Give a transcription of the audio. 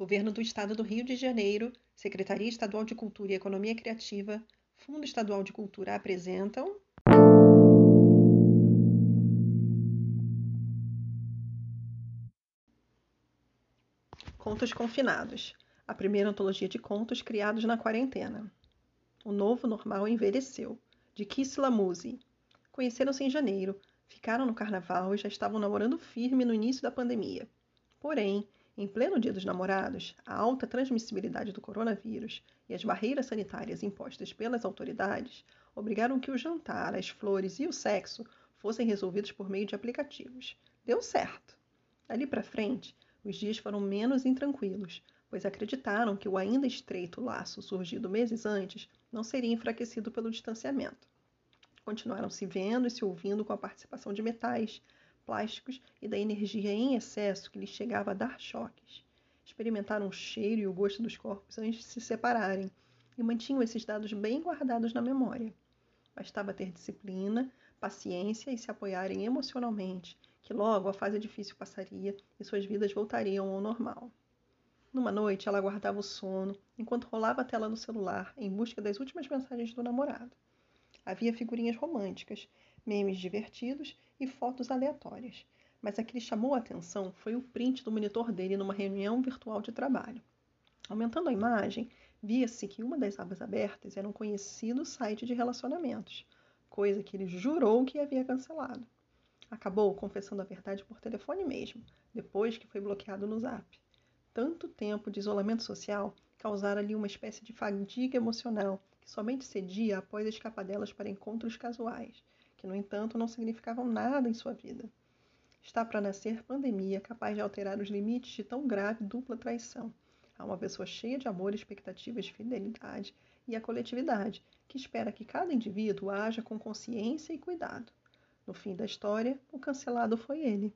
Governo do Estado do Rio de Janeiro, Secretaria Estadual de Cultura e Economia Criativa, Fundo Estadual de Cultura apresentam. Contos Confinados a primeira antologia de contos criados na quarentena. O novo normal envelheceu, de Kisla Musi. Conheceram-se em janeiro, ficaram no carnaval e já estavam namorando firme no início da pandemia. Porém, em pleno Dia dos Namorados, a alta transmissibilidade do coronavírus e as barreiras sanitárias impostas pelas autoridades obrigaram que o jantar, as flores e o sexo fossem resolvidos por meio de aplicativos. Deu certo. Dali para frente, os dias foram menos intranquilos, pois acreditaram que o ainda estreito laço surgido meses antes não seria enfraquecido pelo distanciamento. Continuaram se vendo e se ouvindo com a participação de metais, plásticos e da energia em excesso que lhes chegava a dar choques. Experimentaram o cheiro e o gosto dos corpos antes de se separarem e mantinham esses dados bem guardados na memória. Bastava ter disciplina, paciência e se apoiarem emocionalmente, que logo a fase difícil passaria e suas vidas voltariam ao normal. Numa noite, ela guardava o sono enquanto rolava a tela do celular em busca das últimas mensagens do namorado. Havia figurinhas românticas, memes divertidos e fotos aleatórias, mas a que lhe chamou a atenção foi o print do monitor dele numa reunião virtual de trabalho. Aumentando a imagem, via-se que uma das abas abertas era um conhecido site de relacionamentos, coisa que ele jurou que havia cancelado. Acabou confessando a verdade por telefone mesmo, depois que foi bloqueado no zap. Tanto tempo de isolamento social causara ali uma espécie de fadiga emocional que somente cedia após escapadelas para encontros casuais, que, no entanto, não significavam nada em sua vida. Está para nascer pandemia capaz de alterar os limites de tão grave dupla traição. Há uma pessoa cheia de amor, expectativas de fidelidade e a coletividade, que espera que cada indivíduo haja com consciência e cuidado. No fim da história, o cancelado foi ele.